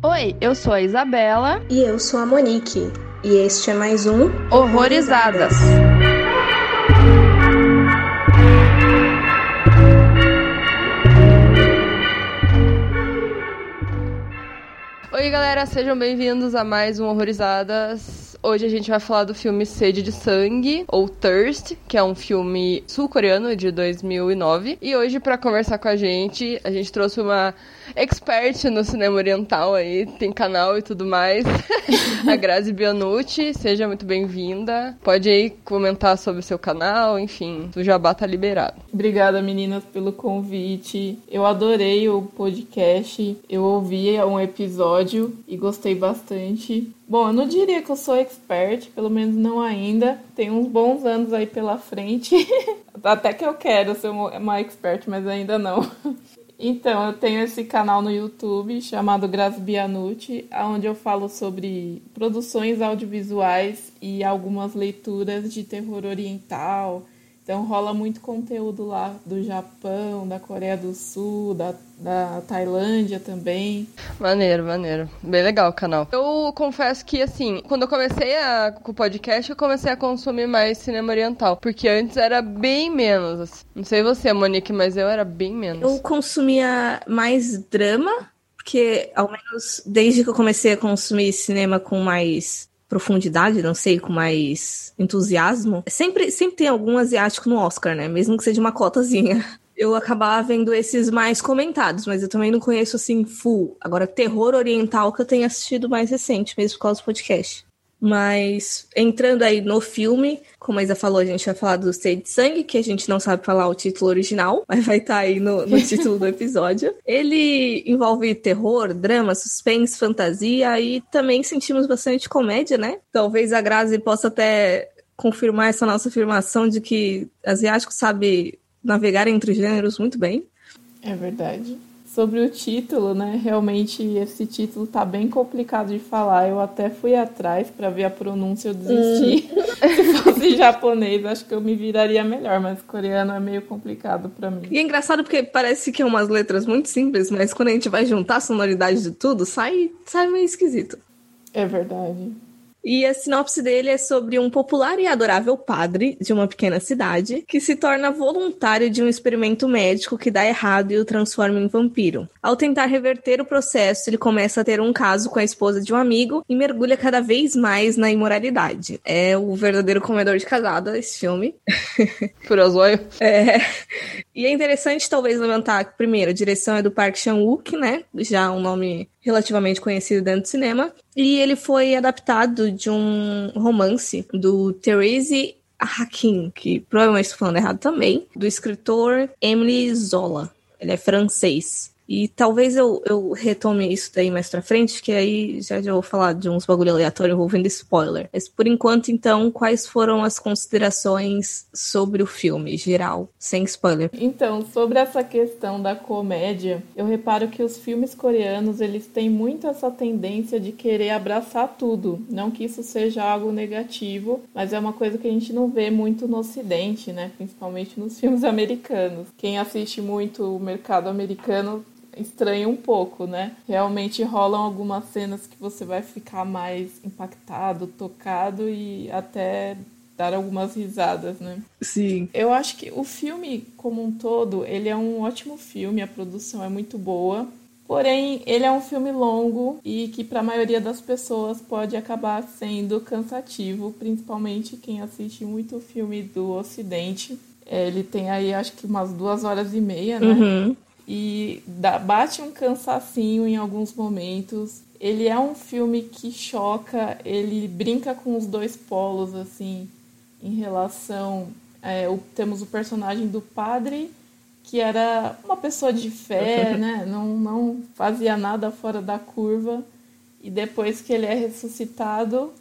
Oi, eu sou a Isabela. E eu sou a Monique. E este é mais um Horrorizadas. Oi, galera, sejam bem-vindos a mais um Horrorizadas. Hoje a gente vai falar do filme Sede de Sangue, ou Thirst, que é um filme sul-coreano de 2009. E hoje, para conversar com a gente, a gente trouxe uma expert no cinema oriental aí, tem canal e tudo mais, a Grazi Bianucci. Seja muito bem-vinda. Pode aí comentar sobre o seu canal, enfim, o jabá tá liberado. Obrigada, meninas, pelo convite. Eu adorei o podcast, eu ouvi um episódio e gostei bastante. Bom, eu não diria que eu sou expert, pelo menos não ainda. Tem uns bons anos aí pela frente. Até que eu quero ser uma expert, mas ainda não. Então, eu tenho esse canal no YouTube chamado Grazi Bianucci, onde eu falo sobre produções audiovisuais e algumas leituras de terror oriental, então rola muito conteúdo lá do Japão, da Coreia do Sul, da, da Tailândia também. Maneiro, maneiro. Bem legal o canal. Eu confesso que, assim, quando eu comecei a, com o podcast, eu comecei a consumir mais cinema oriental. Porque antes era bem menos. Assim. Não sei você, Monique, mas eu era bem menos. Eu consumia mais drama, porque, ao menos desde que eu comecei a consumir cinema com mais profundidade, não sei, com mais entusiasmo. Sempre, sempre tem algum asiático no Oscar, né? Mesmo que seja uma cotazinha. Eu acabava vendo esses mais comentados, mas eu também não conheço assim full. Agora, terror oriental que eu tenho assistido mais recente, mesmo por causa do podcast. Mas entrando aí no filme, como a Isa falou, a gente vai falar do Sede de Sangue, que a gente não sabe falar o título original, mas vai estar tá aí no, no título do episódio. Ele envolve terror, drama, suspense, fantasia e também sentimos bastante comédia, né? Talvez a Grazi possa até confirmar essa nossa afirmação de que asiático sabe navegar entre gêneros muito bem. É verdade sobre o título, né? Realmente esse título tá bem complicado de falar. Eu até fui atrás para ver a pronúncia, eu desisti. Hum. Se fosse japonês, acho que eu me viraria melhor, mas coreano é meio complicado para mim. E é engraçado porque parece que é umas letras muito simples, mas quando a gente vai juntar a sonoridade de tudo, sai, sai meio esquisito. É verdade. E a sinopse dele é sobre um popular e adorável padre de uma pequena cidade que se torna voluntário de um experimento médico que dá errado e o transforma em vampiro. Ao tentar reverter o processo, ele começa a ter um caso com a esposa de um amigo e mergulha cada vez mais na imoralidade. É o verdadeiro comedor de casada esse filme. Furosóio. É. E é interessante talvez levantar que, primeiro, a direção é do Park Chan-wook, né? Já um nome relativamente conhecido dentro do cinema. E ele foi adaptado de um romance do Therese Hakim, que provavelmente estou falando errado também, do escritor Emily Zola. Ele é francês. E talvez eu, eu retome isso daí mais pra frente, que aí já, já vou falar de uns bagulho aleatório envolvendo spoiler. Mas por enquanto, então, quais foram as considerações sobre o filme, geral, sem spoiler? Então, sobre essa questão da comédia, eu reparo que os filmes coreanos, eles têm muito essa tendência de querer abraçar tudo. Não que isso seja algo negativo, mas é uma coisa que a gente não vê muito no ocidente, né? Principalmente nos filmes americanos. Quem assiste muito o mercado americano estranha um pouco, né? Realmente rolam algumas cenas que você vai ficar mais impactado, tocado e até dar algumas risadas, né? Sim. Eu acho que o filme como um todo, ele é um ótimo filme, a produção é muito boa. Porém, ele é um filme longo e que para a maioria das pessoas pode acabar sendo cansativo, principalmente quem assiste muito filme do Ocidente. É, ele tem aí acho que umas duas horas e meia, né? Uhum e dá, bate um cansacinho em alguns momentos. Ele é um filme que choca, ele brinca com os dois polos, assim, em relação. É, o, temos o personagem do padre, que era uma pessoa de fé, né? Não, não fazia nada fora da curva. E depois que ele é ressuscitado,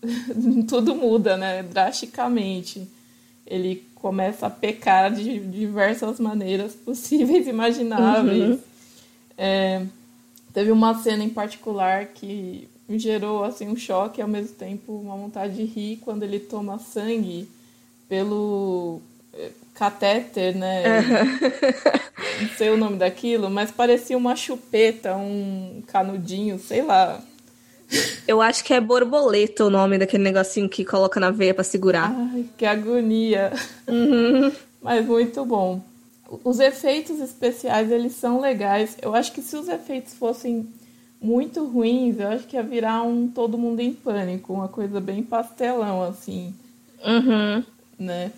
tudo muda, né? Drasticamente. Ele começa a pecar de diversas maneiras possíveis e imagináveis. Uhum. É, teve uma cena em particular que gerou assim um choque e ao mesmo tempo uma vontade de rir quando ele toma sangue pelo catéter, né? Não sei o nome daquilo, mas parecia uma chupeta, um canudinho, sei lá. Eu acho que é borboleta o nome daquele negocinho que coloca na veia para segurar. Ai, que agonia. Uhum. Mas muito bom. Os efeitos especiais, eles são legais. Eu acho que se os efeitos fossem muito ruins, eu acho que ia virar um Todo Mundo em Pânico, uma coisa bem pastelão, assim. Uhum. Né?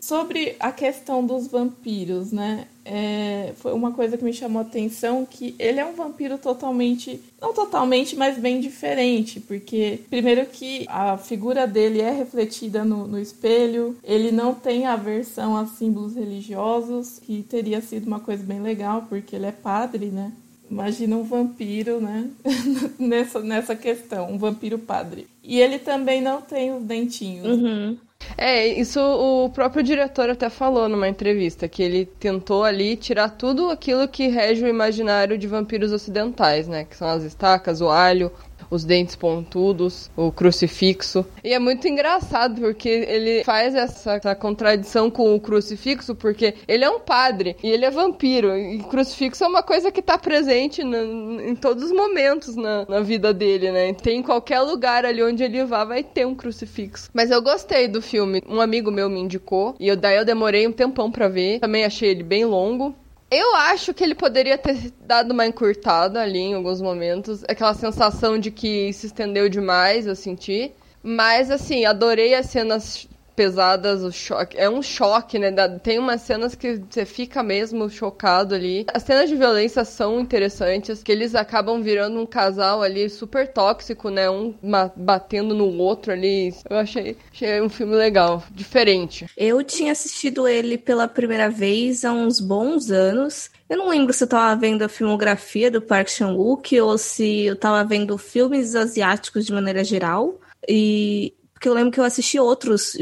Sobre a questão dos vampiros, né? É, foi uma coisa que me chamou a atenção que ele é um vampiro totalmente, não totalmente, mas bem diferente, porque primeiro que a figura dele é refletida no, no espelho, ele não tem aversão a símbolos religiosos, que teria sido uma coisa bem legal, porque ele é padre, né? Imagina um vampiro, né? nessa, nessa questão, um vampiro padre. E ele também não tem os dentinhos. Uhum. É, isso o próprio diretor até falou numa entrevista, que ele tentou ali tirar tudo aquilo que rege o imaginário de vampiros ocidentais, né? Que são as estacas, o alho, os dentes pontudos, o crucifixo. E é muito engraçado porque ele faz essa, essa, contradição com o crucifixo, porque ele é um padre e ele é vampiro. E crucifixo é uma coisa que tá presente em todos os momentos na, na vida dele, né? Tem em qualquer lugar ali onde ele vá, vai ter um crucifixo. Mas eu gostei do filme. Um amigo meu me indicou e eu, daí eu demorei um tempão para ver. Também achei ele bem longo. Eu acho que ele poderia ter dado uma encurtada ali em alguns momentos. Aquela sensação de que se estendeu demais, eu senti. Mas, assim, adorei as cenas pesadas, o choque. É um choque, né? Tem umas cenas que você fica mesmo chocado ali. As cenas de violência são interessantes, que eles acabam virando um casal ali super tóxico, né? Um batendo no outro ali. Eu achei, achei um filme legal, diferente. Eu tinha assistido ele pela primeira vez há uns bons anos. Eu não lembro se eu tava vendo a filmografia do Park Chan-wook ou se eu tava vendo filmes asiáticos de maneira geral. E porque eu lembro que eu assisti outros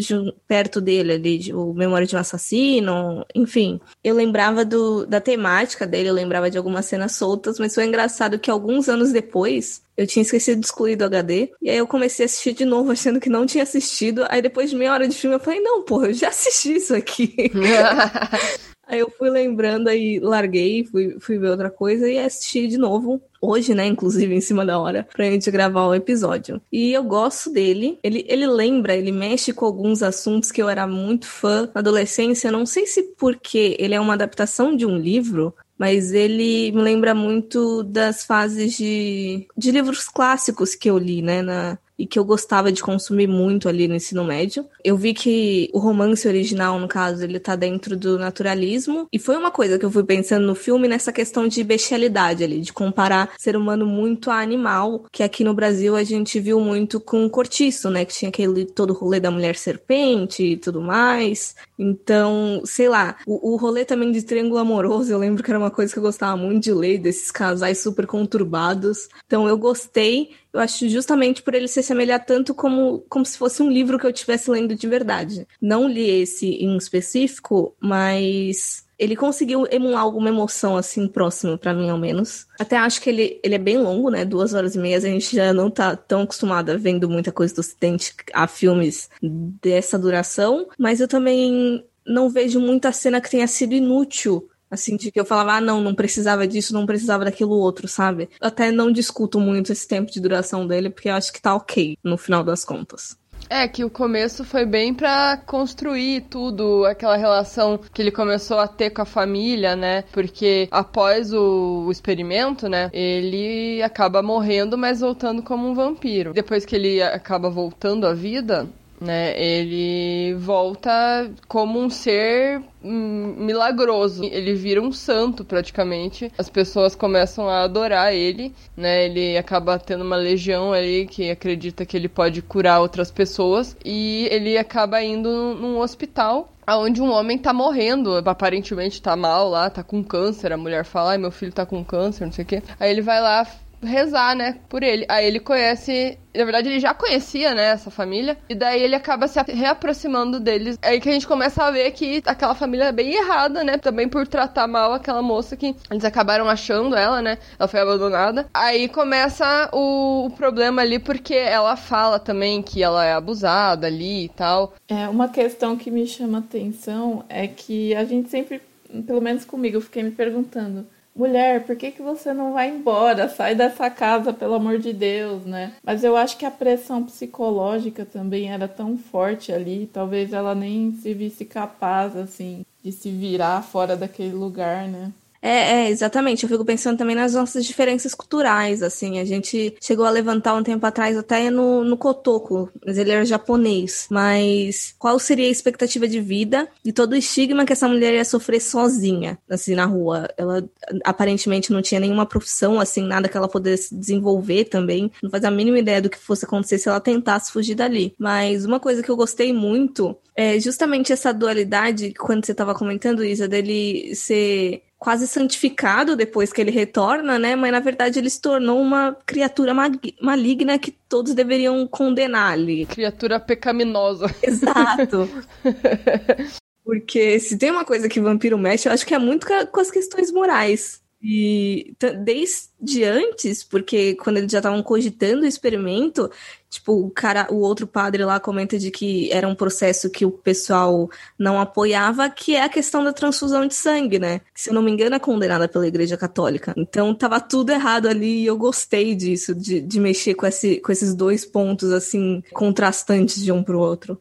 perto dele ali, o Memória de um Assassino, enfim. Eu lembrava do, da temática dele, eu lembrava de algumas cenas soltas, mas foi engraçado que alguns anos depois eu tinha esquecido de excluir do HD. E aí eu comecei a assistir de novo, achando que não tinha assistido. Aí depois de meia hora de filme eu falei, não, porra, eu já assisti isso aqui. Aí eu fui lembrando, aí larguei, fui, fui ver outra coisa e assisti de novo. Hoje, né, inclusive, em cima da hora, pra gente gravar o episódio. E eu gosto dele. Ele, ele lembra, ele mexe com alguns assuntos que eu era muito fã na adolescência. Não sei se porque ele é uma adaptação de um livro, mas ele me lembra muito das fases de, de livros clássicos que eu li, né, na, e que eu gostava de consumir muito ali no ensino médio. Eu vi que o romance original, no caso, ele tá dentro do naturalismo, e foi uma coisa que eu fui pensando no filme nessa questão de bestialidade ali, de comparar ser humano muito a animal, que aqui no Brasil a gente viu muito com Cortiço, né, que tinha aquele todo o rolê da mulher serpente e tudo mais. Então, sei lá, o, o rolê também de triângulo amoroso, eu lembro que era uma coisa que eu gostava muito de ler, desses casais super conturbados. Então eu gostei, eu acho justamente por ele se assemelhar tanto como, como se fosse um livro que eu estivesse lendo de verdade. Não li esse em específico, mas ele conseguiu emular alguma emoção assim próxima para mim ao menos. Até acho que ele, ele é bem longo, né? Duas horas e meia. A gente já não tá tão acostumada vendo muita coisa do Ocidente a filmes dessa duração, mas eu também não vejo muita cena que tenha sido inútil Assim, de que eu falava, ah, não, não precisava disso, não precisava daquilo outro, sabe? Até não discuto muito esse tempo de duração dele, porque eu acho que tá ok, no final das contas. É, que o começo foi bem para construir tudo, aquela relação que ele começou a ter com a família, né? Porque após o, o experimento, né, ele acaba morrendo, mas voltando como um vampiro. Depois que ele acaba voltando à vida, né? Ele volta como um ser milagroso. Ele vira um santo praticamente. As pessoas começam a adorar ele, né? Ele acaba tendo uma legião ali que acredita que ele pode curar outras pessoas e ele acaba indo num hospital aonde um homem tá morrendo, aparentemente tá mal lá, tá com câncer. A mulher fala: "Ai, meu filho tá com câncer, não sei o quê". Aí ele vai lá rezar, né, por ele. Aí ele conhece na verdade, ele já conhecia, né, essa família. E daí ele acaba se reaproximando deles. É aí que a gente começa a ver que aquela família é bem errada, né? Também por tratar mal aquela moça que eles acabaram achando ela, né? Ela foi abandonada. Aí começa o, o problema ali, porque ela fala também que ela é abusada ali e tal. É, uma questão que me chama atenção é que a gente sempre, pelo menos comigo, eu fiquei me perguntando mulher, por que, que você não vai embora? Sai dessa casa, pelo amor de Deus, né? Mas eu acho que a pressão psicológica também era tão forte ali, talvez ela nem se visse capaz, assim, de se virar fora daquele lugar, né? É, é, exatamente. Eu fico pensando também nas nossas diferenças culturais, assim. A gente chegou a levantar um tempo atrás até no, no Kotoko, mas ele era japonês. Mas qual seria a expectativa de vida e todo o estigma que essa mulher ia sofrer sozinha, assim, na rua? Ela aparentemente não tinha nenhuma profissão, assim, nada que ela pudesse desenvolver também. Não faz a mínima ideia do que fosse acontecer se ela tentasse fugir dali. Mas uma coisa que eu gostei muito é justamente essa dualidade, quando você estava comentando, Isa, dele ser quase santificado depois que ele retorna, né? Mas na verdade ele se tornou uma criatura maligna que todos deveriam condenar ali. Criatura pecaminosa. Exato. Porque se tem uma coisa que vampiro mexe, eu acho que é muito com as questões morais. E desde antes, porque quando eles já estavam cogitando o experimento, tipo, o cara, o outro padre lá comenta de que era um processo que o pessoal não apoiava, que é a questão da transfusão de sangue, né? Que, se eu não me engano, é condenada pela Igreja Católica. Então tava tudo errado ali e eu gostei disso, de, de mexer com, esse, com esses dois pontos, assim, contrastantes de um pro outro.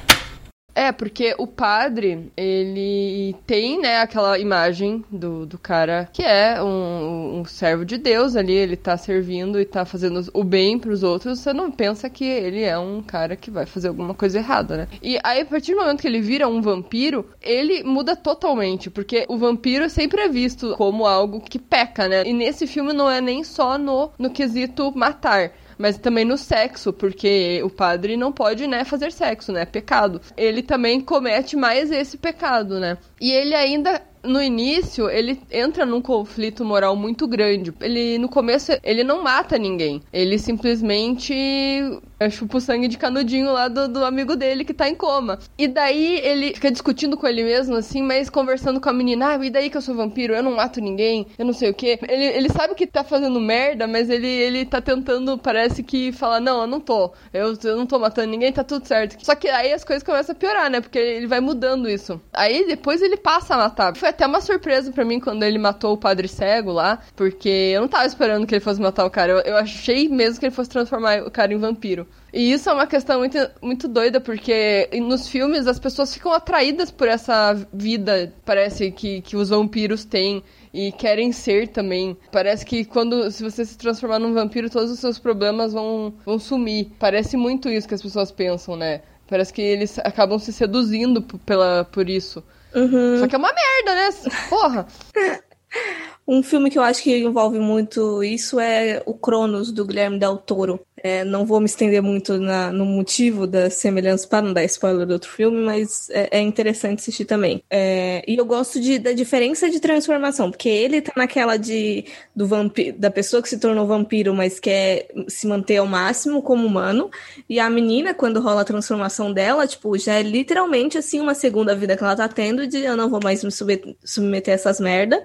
É, porque o padre, ele tem, né, aquela imagem do, do cara que é um, um servo de Deus ali, ele tá servindo e tá fazendo o bem pros outros, você não pensa que ele é um cara que vai fazer alguma coisa errada, né? E aí, a partir do momento que ele vira um vampiro, ele muda totalmente, porque o vampiro sempre é visto como algo que peca, né? E nesse filme não é nem só no, no quesito matar mas também no sexo, porque o padre não pode, né, fazer sexo, né? É pecado. Ele também comete mais esse pecado, né? E ele ainda no início, ele entra num conflito moral muito grande. Ele, no começo, ele não mata ninguém. Ele simplesmente chupa o sangue de canudinho lá do, do amigo dele que tá em coma. E daí ele fica discutindo com ele mesmo, assim, mas conversando com a menina. Ah, e daí que eu sou vampiro? Eu não mato ninguém, eu não sei o quê. Ele, ele sabe que tá fazendo merda, mas ele, ele tá tentando, parece que, falar: Não, eu não tô. Eu, eu não tô matando ninguém, tá tudo certo. Só que aí as coisas começam a piorar, né? Porque ele vai mudando isso. Aí depois ele passa a matar. Foi até uma surpresa para mim quando ele matou o padre cego lá, porque eu não tava esperando que ele fosse matar o cara. Eu, eu achei mesmo que ele fosse transformar o cara em vampiro. E isso é uma questão muito, muito doida, porque nos filmes as pessoas ficam atraídas por essa vida, parece, que, que os vampiros têm e querem ser também. Parece que quando se você se transformar num vampiro, todos os seus problemas vão, vão sumir. Parece muito isso que as pessoas pensam, né? Parece que eles acabam se seduzindo pela, por isso. Uhum. Só que é uma merda, né? Porra! Um filme que eu acho que envolve muito isso é o Cronos, do Guilherme Del Toro. É, não vou me estender muito na, no motivo da semelhança para não dar spoiler do outro filme, mas é, é interessante assistir também. É, e eu gosto de, da diferença de transformação, porque ele tá naquela de do vampiro, da pessoa que se tornou vampiro, mas quer se manter ao máximo como humano, e a menina, quando rola a transformação dela, tipo, já é literalmente assim uma segunda vida que ela tá tendo de eu não vou mais me submeter a essas merda.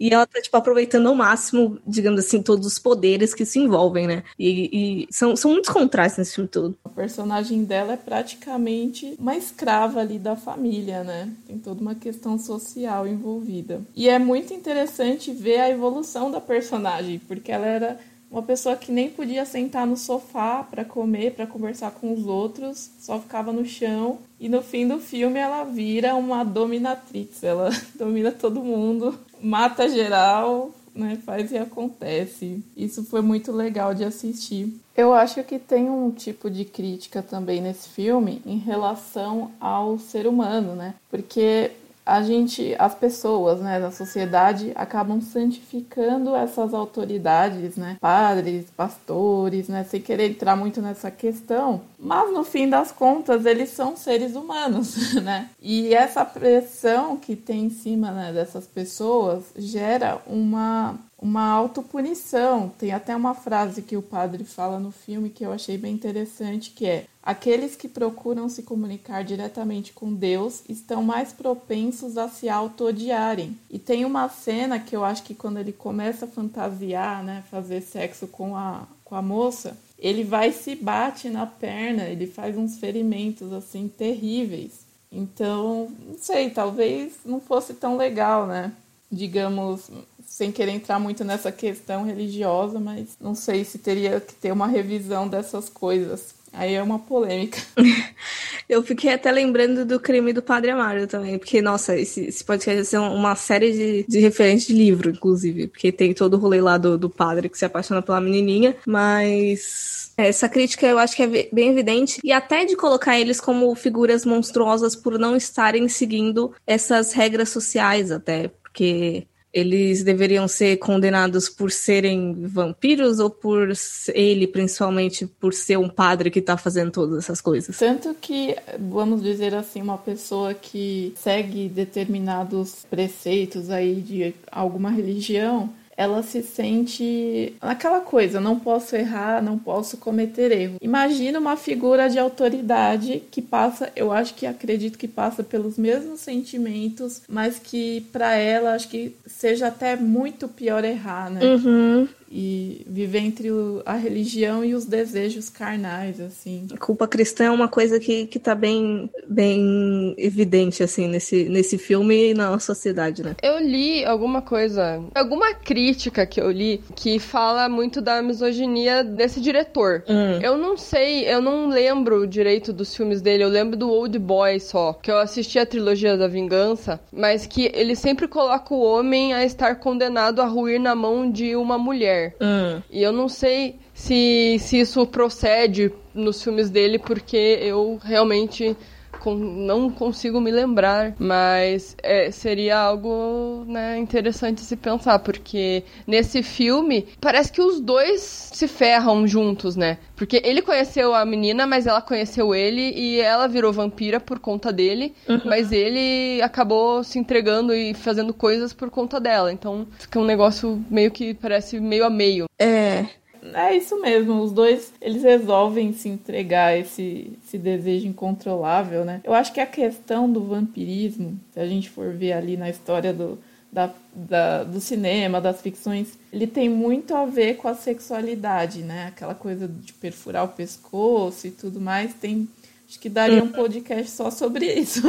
E ela tá, tipo, aproveitando ao máximo, digamos assim, todos os poderes que se envolvem, né? E, e são, são muitos contrastes nesse filme todo. A personagem dela é praticamente uma escrava ali da família, né? Tem toda uma questão social envolvida. E é muito interessante ver a evolução da personagem, porque ela era uma pessoa que nem podia sentar no sofá para comer, para conversar com os outros, só ficava no chão. E no fim do filme ela vira uma dominatrix, ela domina todo mundo mata geral, né? Faz e acontece. Isso foi muito legal de assistir. Eu acho que tem um tipo de crítica também nesse filme em relação ao ser humano, né? Porque a gente, as pessoas, né, da sociedade acabam santificando essas autoridades, né, padres, pastores, né, sem querer entrar muito nessa questão, mas no fim das contas eles são seres humanos, né, e essa pressão que tem em cima né, dessas pessoas gera uma uma autopunição. Tem até uma frase que o padre fala no filme que eu achei bem interessante, que é: aqueles que procuram se comunicar diretamente com Deus estão mais propensos a se auto-odiarem. E tem uma cena que eu acho que quando ele começa a fantasiar, né, fazer sexo com a, com a moça, ele vai se bate na perna, ele faz uns ferimentos assim terríveis. Então, não sei, talvez não fosse tão legal, né? Digamos, sem querer entrar muito nessa questão religiosa, mas não sei se teria que ter uma revisão dessas coisas. Aí é uma polêmica. Eu fiquei até lembrando do crime do Padre Amaro também, porque, nossa, esse, esse podcast ser uma série de, de referentes de livro, inclusive, porque tem todo o rolê lá do, do padre que se apaixona pela menininha, mas essa crítica eu acho que é bem evidente, e até de colocar eles como figuras monstruosas por não estarem seguindo essas regras sociais, até, porque eles deveriam ser condenados por serem vampiros ou por ele, principalmente, por ser um padre que está fazendo todas essas coisas? Tanto que, vamos dizer assim, uma pessoa que segue determinados preceitos aí de alguma religião, ela se sente naquela coisa, não posso errar, não posso cometer erro. Imagina uma figura de autoridade que passa, eu acho que acredito que passa pelos mesmos sentimentos, mas que para ela acho que seja até muito pior errar, né? Uhum e viver entre o, a religião e os desejos carnais, assim. A culpa cristã é uma coisa que, que tá bem, bem evidente, assim, nesse, nesse filme e na sociedade, né? Eu li alguma coisa, alguma crítica que eu li que fala muito da misoginia desse diretor. Hum. Eu não sei, eu não lembro direito dos filmes dele, eu lembro do Old Boy só, que eu assisti a trilogia da vingança, mas que ele sempre coloca o homem a estar condenado a ruir na mão de uma mulher mulher. Hum. E eu não sei se, se isso procede nos filmes dele, porque eu realmente com, não consigo me lembrar, mas é, seria algo né, interessante se pensar, porque nesse filme parece que os dois se ferram juntos, né? Porque ele conheceu a menina, mas ela conheceu ele e ela virou vampira por conta dele, uhum. mas ele acabou se entregando e fazendo coisas por conta dela. Então fica um negócio meio que parece meio a meio. É, é isso mesmo, os dois eles resolvem se entregar a esse, esse desejo incontrolável, né? Eu acho que a questão do vampirismo, se a gente for ver ali na história do, da, da, do cinema, das ficções, ele tem muito a ver com a sexualidade, né? Aquela coisa de perfurar o pescoço e tudo mais. Tem, acho que daria um podcast só sobre isso.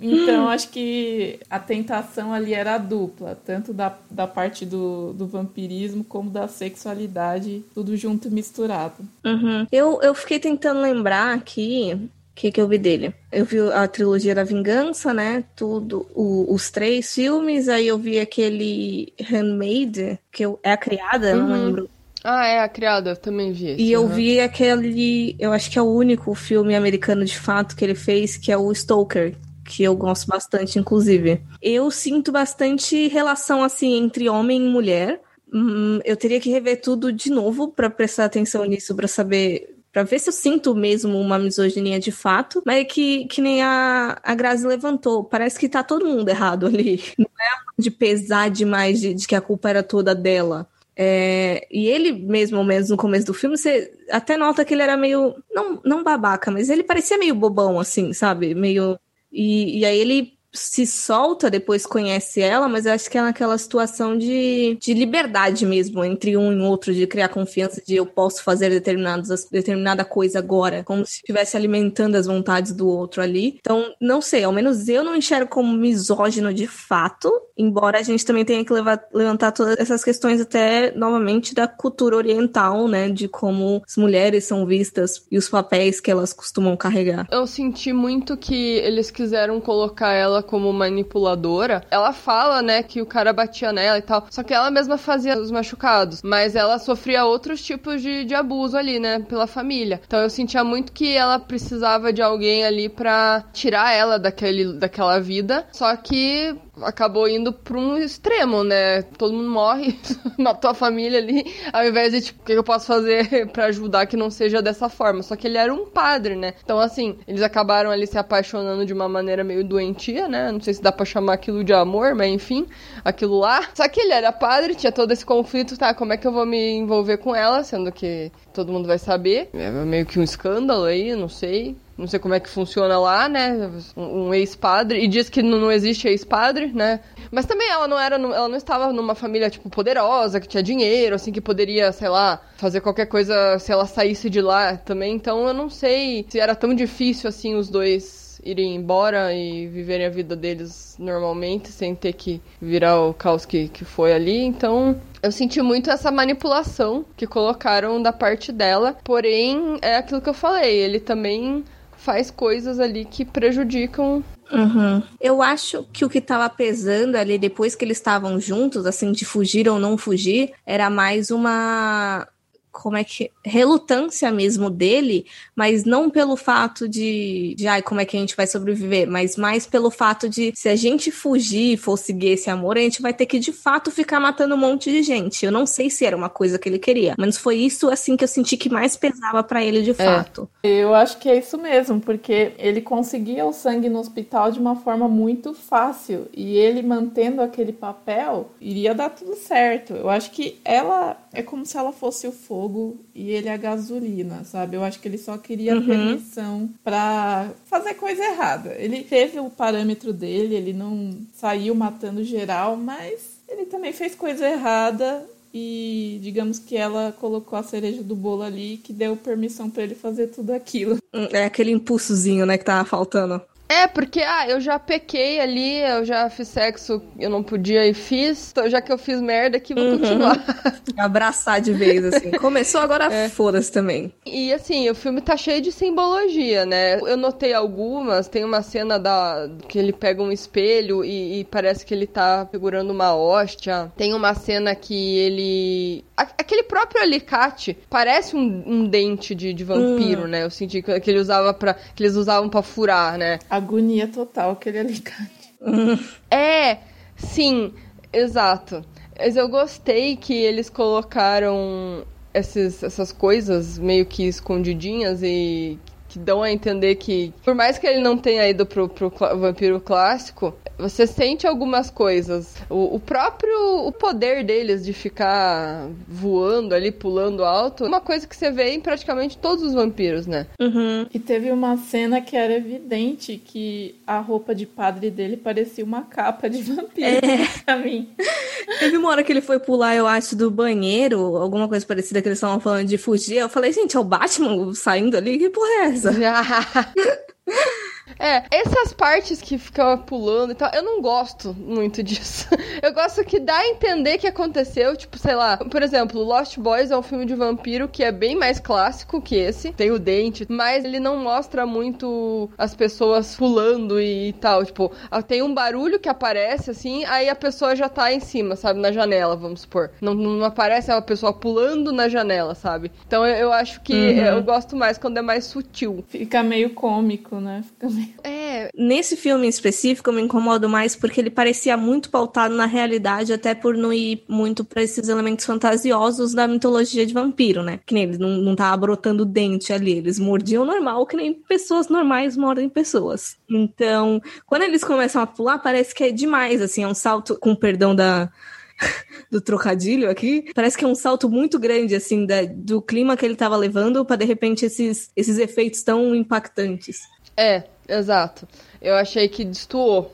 Então, acho que a tentação ali era dupla, tanto da, da parte do, do vampirismo como da sexualidade, tudo junto e misturado. Uhum. Eu, eu fiquei tentando lembrar aqui o que, que eu vi dele. Eu vi a trilogia da Vingança, né? Tudo, o, os três filmes, aí eu vi aquele Handmaid, que eu, é a criada, uhum. não lembro. Ah, é, a criada, também vi. Esse, e eu uhum. vi aquele. Eu acho que é o único filme americano de fato que ele fez, que é o Stoker, que eu gosto bastante, inclusive. Eu sinto bastante relação, assim, entre homem e mulher. Hum, eu teria que rever tudo de novo para prestar atenção nisso, para saber para ver se eu sinto mesmo uma misoginia de fato, mas é que, que nem a, a Grazi levantou, parece que tá todo mundo errado ali. Não é de pesar demais de, de que a culpa era toda dela. É, e ele mesmo, ao menos no começo do filme, você até nota que ele era meio, não, não babaca, mas ele parecia meio bobão, assim, sabe? Meio e, e aí ele se solta, depois conhece ela, mas eu acho que é naquela situação de, de liberdade mesmo, entre um e outro, de criar confiança de eu posso fazer determinadas, determinada coisa agora, como se estivesse alimentando as vontades do outro ali. Então, não sei, ao menos eu não enxergo como misógino de fato, embora a gente também tenha que levar, levantar todas essas questões até, novamente, da cultura oriental, né, de como as mulheres são vistas e os papéis que elas costumam carregar. Eu senti muito que eles quiseram colocar ela ela como manipuladora, ela fala, né, que o cara batia nela e tal. Só que ela mesma fazia os machucados. Mas ela sofria outros tipos de, de abuso ali, né, pela família. Então eu sentia muito que ela precisava de alguém ali pra tirar ela daquele, daquela vida. Só que acabou indo pra um extremo, né? Todo mundo morre, matou a família ali, ao invés de, tipo, o que eu posso fazer para ajudar que não seja dessa forma. Só que ele era um padre, né? Então, assim, eles acabaram ali se apaixonando de uma maneira meio doentia, né? Não sei se dá pra chamar aquilo de amor, mas enfim, aquilo lá. Só que ele era padre, tinha todo esse conflito, tá? Como é que eu vou me envolver com ela, sendo que todo mundo vai saber? É meio que um escândalo aí, não sei. Não sei como é que funciona lá, né? Um, um ex-padre. E diz que não, não existe ex-padre, né? Mas também ela não era. Ela não estava numa família, tipo, poderosa, que tinha dinheiro, assim, que poderia, sei lá, fazer qualquer coisa se ela saísse de lá também. Então eu não sei se era tão difícil assim os dois irem embora e viverem a vida deles normalmente, sem ter que virar o caos que, que foi ali. Então, eu senti muito essa manipulação que colocaram da parte dela. Porém, é aquilo que eu falei, ele também faz coisas ali que prejudicam. Uhum. Eu acho que o que estava pesando ali depois que eles estavam juntos, assim, de fugir ou não fugir, era mais uma como é que relutância mesmo dele, mas não pelo fato de, de ai, como é que a gente vai sobreviver, mas mais pelo fato de se a gente fugir, for seguir esse amor, a gente vai ter que de fato ficar matando um monte de gente. Eu não sei se era uma coisa que ele queria, mas foi isso assim que eu senti que mais pesava para ele de é. fato. Eu acho que é isso mesmo, porque ele conseguia o sangue no hospital de uma forma muito fácil e ele mantendo aquele papel iria dar tudo certo. Eu acho que ela é como se ela fosse o fogo fogo e ele é a gasolina, sabe? Eu acho que ele só queria uhum. permissão para fazer coisa errada. Ele teve o parâmetro dele, ele não saiu matando geral, mas ele também fez coisa errada e digamos que ela colocou a cereja do bolo ali que deu permissão para ele fazer tudo aquilo. É aquele impulsozinho, né, que tava faltando. É, porque, ah, eu já pequei ali, eu já fiz sexo, eu não podia e fiz, então já que eu fiz merda aqui, vou uhum. continuar. Abraçar de vez, assim. Começou, agora é. foda-se também. E, assim, o filme tá cheio de simbologia, né? Eu notei algumas, tem uma cena da que ele pega um espelho e, e parece que ele tá segurando uma hóstia. Tem uma cena que ele... Aquele próprio alicate parece um, um dente de, de vampiro, hum. né? Eu senti que, que ele usava para que eles usavam para furar, né? Agonia total aquele alicate. É, sim, exato. Mas eu gostei que eles colocaram esses, essas coisas meio que escondidinhas e que dão a entender que, por mais que ele não tenha ido pro, pro vampiro clássico, você sente algumas coisas. O, o, próprio o poder deles de ficar voando ali, pulando alto, é uma coisa que você vê em praticamente todos os vampiros, né? Uhum. E teve uma cena que era evidente que a roupa de padre dele parecia uma capa de vampiro é. pra mim. Teve uma hora que ele foi pular, eu acho, do banheiro, alguma coisa parecida que eles estavam falando de fugir. Eu falei, gente, é o Batman saindo ali? Que porra é essa? coisa. Já. É, essas partes que ficam pulando e tal, eu não gosto muito disso. Eu gosto que dá a entender que aconteceu, tipo, sei lá, por exemplo, Lost Boys é um filme de vampiro que é bem mais clássico que esse, tem o dente, mas ele não mostra muito as pessoas pulando e tal, tipo, ah, tem um barulho que aparece assim, aí a pessoa já tá em cima, sabe, na janela, vamos supor. Não, não aparece a pessoa pulando na janela, sabe? Então eu, eu acho que uhum. eu gosto mais quando é mais sutil. Fica meio cômico, né? Fica meio é, nesse filme em específico eu me incomodo mais porque ele parecia muito pautado na realidade, até por não ir muito para esses elementos fantasiosos da mitologia de vampiro, né? Que nem eles não, não tava brotando dente ali, eles mordiam normal, que nem pessoas normais mordem pessoas. Então, quando eles começam a pular, parece que é demais, assim, é um salto, com perdão da, do trocadilho aqui, parece que é um salto muito grande, assim, da, do clima que ele estava levando para de repente esses, esses efeitos tão impactantes. É, exato. Eu achei que destoou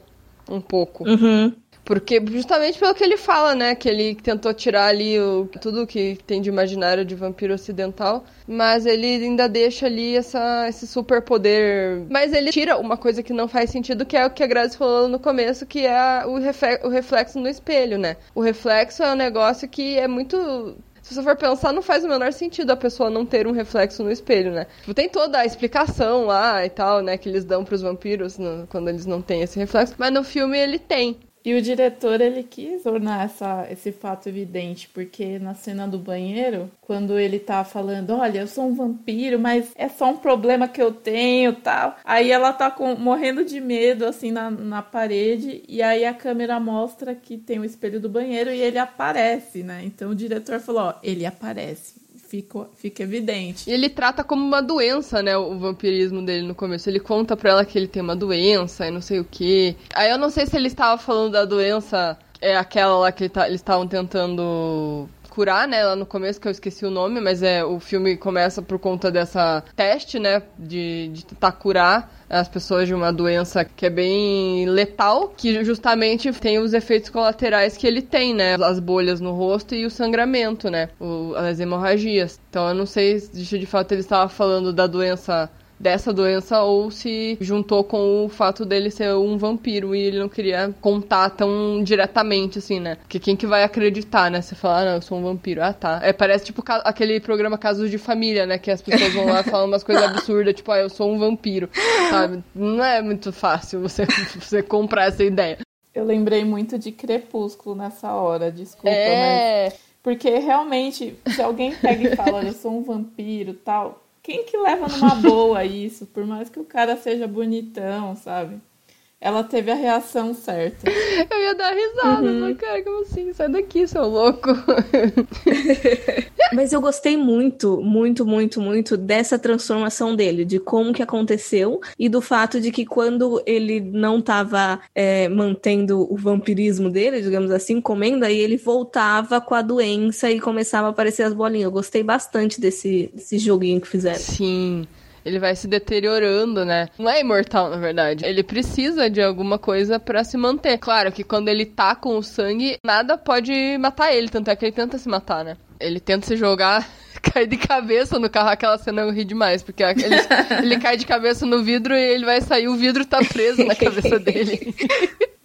um pouco. Uhum. Porque justamente pelo que ele fala, né? Que ele tentou tirar ali o, tudo que tem de imaginário de vampiro ocidental. Mas ele ainda deixa ali essa, esse superpoder. Mas ele tira uma coisa que não faz sentido, que é o que a Grazi falou no começo, que é o, o reflexo no espelho, né? O reflexo é um negócio que é muito se você for pensar, não faz o menor sentido a pessoa não ter um reflexo no espelho, né? Tipo, tem toda a explicação lá e tal, né, que eles dão pros vampiros no, quando eles não têm esse reflexo, mas no filme ele tem. E o diretor, ele quis tornar essa, esse fato evidente, porque na cena do banheiro, quando ele tá falando, olha, eu sou um vampiro, mas é só um problema que eu tenho, tal. Aí ela tá com, morrendo de medo, assim, na, na parede, e aí a câmera mostra que tem o espelho do banheiro e ele aparece, né? Então o diretor falou, ó, ele aparece fica, fica evidente. E ele trata como uma doença, né, o vampirismo dele no começo. Ele conta pra ela que ele tem uma doença e não sei o que. Aí eu não sei se ele estava falando da doença, é aquela lá que tá, eles estavam tentando curar, né? Lá no começo, que eu esqueci o nome, mas é o filme começa por conta dessa teste, né? De, de tentar curar as pessoas de uma doença que é bem letal, que justamente tem os efeitos colaterais que ele tem, né? As bolhas no rosto e o sangramento, né? O, as hemorragias. Então eu não sei se de fato ele estava falando da doença dessa doença ou se juntou com o fato dele ser um vampiro e ele não queria contar tão diretamente, assim, né? Porque quem que vai acreditar, né? Você falar, ah, não, eu sou um vampiro. Ah, tá. É, parece tipo aquele programa Casos de Família, né? Que as pessoas vão lá falando umas coisas absurdas, tipo, ah, eu sou um vampiro, sabe? Não é muito fácil você, você comprar essa ideia. Eu lembrei muito de Crepúsculo nessa hora, desculpa, é... mas... Porque realmente, se alguém pega e fala, eu sou um vampiro tal, quem que leva numa boa isso? Por mais que o cara seja bonitão, sabe? Ela teve a reação certa. Eu ia dar risada, uhum. mas cara, como assim? Sai daqui, seu louco. mas eu gostei muito, muito, muito, muito dessa transformação dele, de como que aconteceu e do fato de que quando ele não tava é, mantendo o vampirismo dele, digamos assim, comendo, aí ele voltava com a doença e começava a aparecer as bolinhas. Eu gostei bastante desse, desse joguinho que fizeram. Sim ele vai se deteriorando, né? Não é imortal, na verdade. Ele precisa de alguma coisa para se manter. Claro que quando ele tá com o sangue, nada pode matar ele, tanto é que ele tenta se matar, né? Ele tenta se jogar cai de cabeça no carro, aquela cena eu ri demais, porque ele, ele cai de cabeça no vidro e ele vai sair, o vidro tá preso na cabeça dele.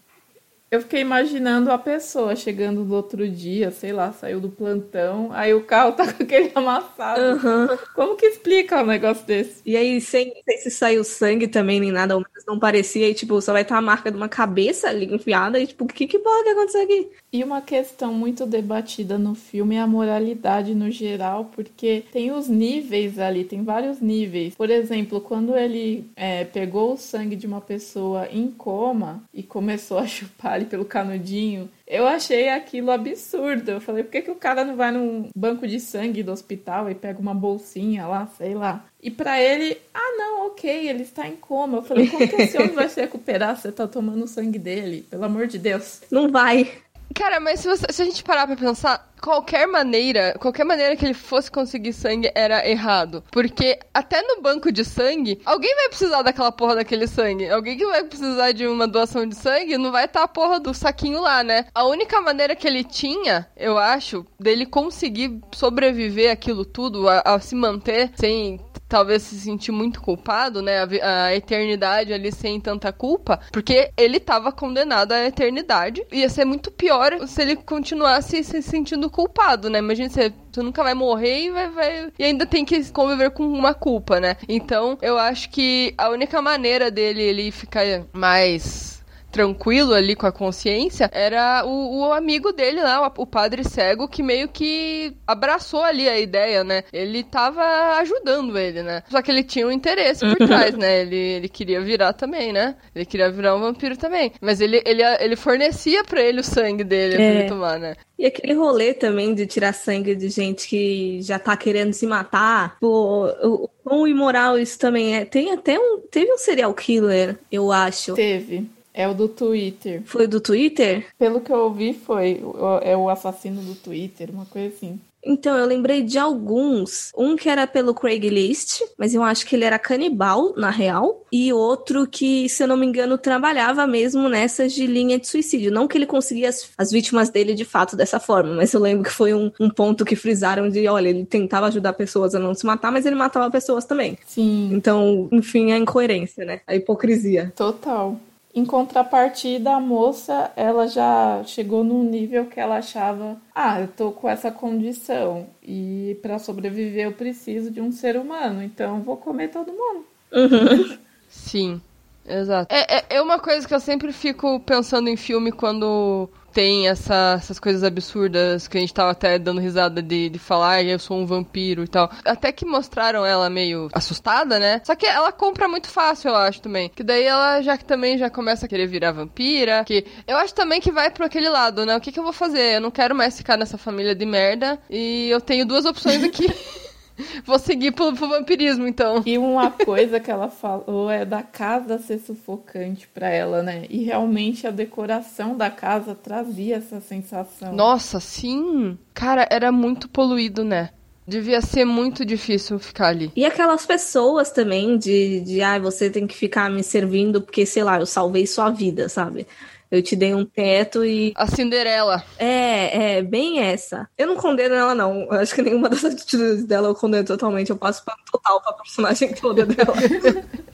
Eu fiquei imaginando a pessoa chegando no outro dia, sei lá, saiu do plantão, aí o carro tá com aquele amassado. Uhum. Como que explica um negócio desse? E aí, sem, sem se saiu sangue também, nem nada, não parecia, e tipo, só vai estar a marca de uma cabeça ali enfiada, e tipo, o que que pode acontecer aqui? E uma questão muito debatida no filme é a moralidade no geral, porque tem os níveis ali, tem vários níveis. Por exemplo, quando ele é, pegou o sangue de uma pessoa em coma e começou a chupar ali pelo canudinho, eu achei aquilo absurdo. Eu falei, por que, que o cara não vai num banco de sangue do hospital e pega uma bolsinha lá, sei lá? E para ele, ah não, ok, ele está em coma. Eu falei, como que esse homem vai se recuperar? Você tá tomando o sangue dele, pelo amor de Deus. Não vai. Cara, mas se, você, se, a gente parar pra pensar, qualquer maneira, qualquer maneira que ele fosse conseguir sangue era errado. Porque até no banco de sangue, alguém vai precisar daquela porra daquele sangue. Alguém que vai precisar de uma doação de sangue não vai estar tá a porra do saquinho lá, né? A única maneira que ele tinha, eu acho, dele conseguir sobreviver aquilo tudo, a, a se manter sem talvez se sentir muito culpado, né? A, a, eternidade ali sem tanta culpa, porque ele tava condenado à eternidade. Ia ser muito pior se ele continuasse se sentindo culpado, né? Imagina você, você nunca vai morrer e vai, vai, e ainda tem que conviver com uma culpa, né? Então, eu acho que a única maneira dele ele ficar mais tranquilo ali com a consciência era o, o amigo dele lá, o, o, padre cego, que meio que abraçou ali a ideia, né? Ele tava ajudando ele, né? Só que ele tinha um interesse por trás, né? Ele, ele queria virar também, né? Ele queria virar um vampiro também. Mas ele, ele, ele fornecia para ele o sangue dele é. pra ele tomar, né? E aquele rolê também de tirar sangue de gente que já tá querendo se matar. Pô, o quão imoral isso também é. Tem até um. Teve um serial killer, eu acho. Teve. É o do Twitter. Foi do Twitter? Pelo que eu ouvi, foi. É o assassino do Twitter, uma coisa assim. Então, eu lembrei de alguns. Um que era pelo Craigslist, mas eu acho que ele era canibal, na real. E outro que, se eu não me engano, trabalhava mesmo nessas de linha de suicídio. Não que ele conseguia as, as vítimas dele de fato dessa forma, mas eu lembro que foi um, um, ponto que frisaram de: olha, ele tentava ajudar pessoas a não se matar, mas ele matava pessoas também. Sim. Então, enfim, a incoerência, né? A hipocrisia. Total. Em contrapartida, a moça, ela já chegou num nível que ela achava, ah, eu tô com essa condição e para sobreviver eu preciso de um ser humano, então vou comer todo mundo. Uhum. Sim, exato. É, é, é uma coisa que eu sempre fico pensando em filme quando tem essa, essas coisas absurdas que a gente tava até dando risada de, de falar, eu sou um vampiro e tal. Até que mostraram ela meio assustada, né? Só que ela compra muito fácil, eu acho também. Que daí ela já que também já começa a querer virar vampira. Que eu acho também que vai pro aquele lado, né? O que, que eu vou fazer? Eu não quero mais ficar nessa família de merda. E eu tenho duas opções aqui. Vou seguir pro, pro, vampirismo, então. E uma coisa que ela falou é da casa ser sufocante para ela, né? E realmente a decoração da casa trazia essa sensação. Nossa, sim! Cara, era muito poluído, né? Devia ser muito difícil ficar ali. E aquelas pessoas também de, de ah, você tem que ficar me servindo porque, sei lá, eu salvei sua vida, sabe? Eu te dei um teto e. A Cinderela. É, é, bem essa. Eu não condeno ela, não. Eu acho que nenhuma das atitudes dela eu condeno totalmente. Eu passo pano total pra personagem toda dela.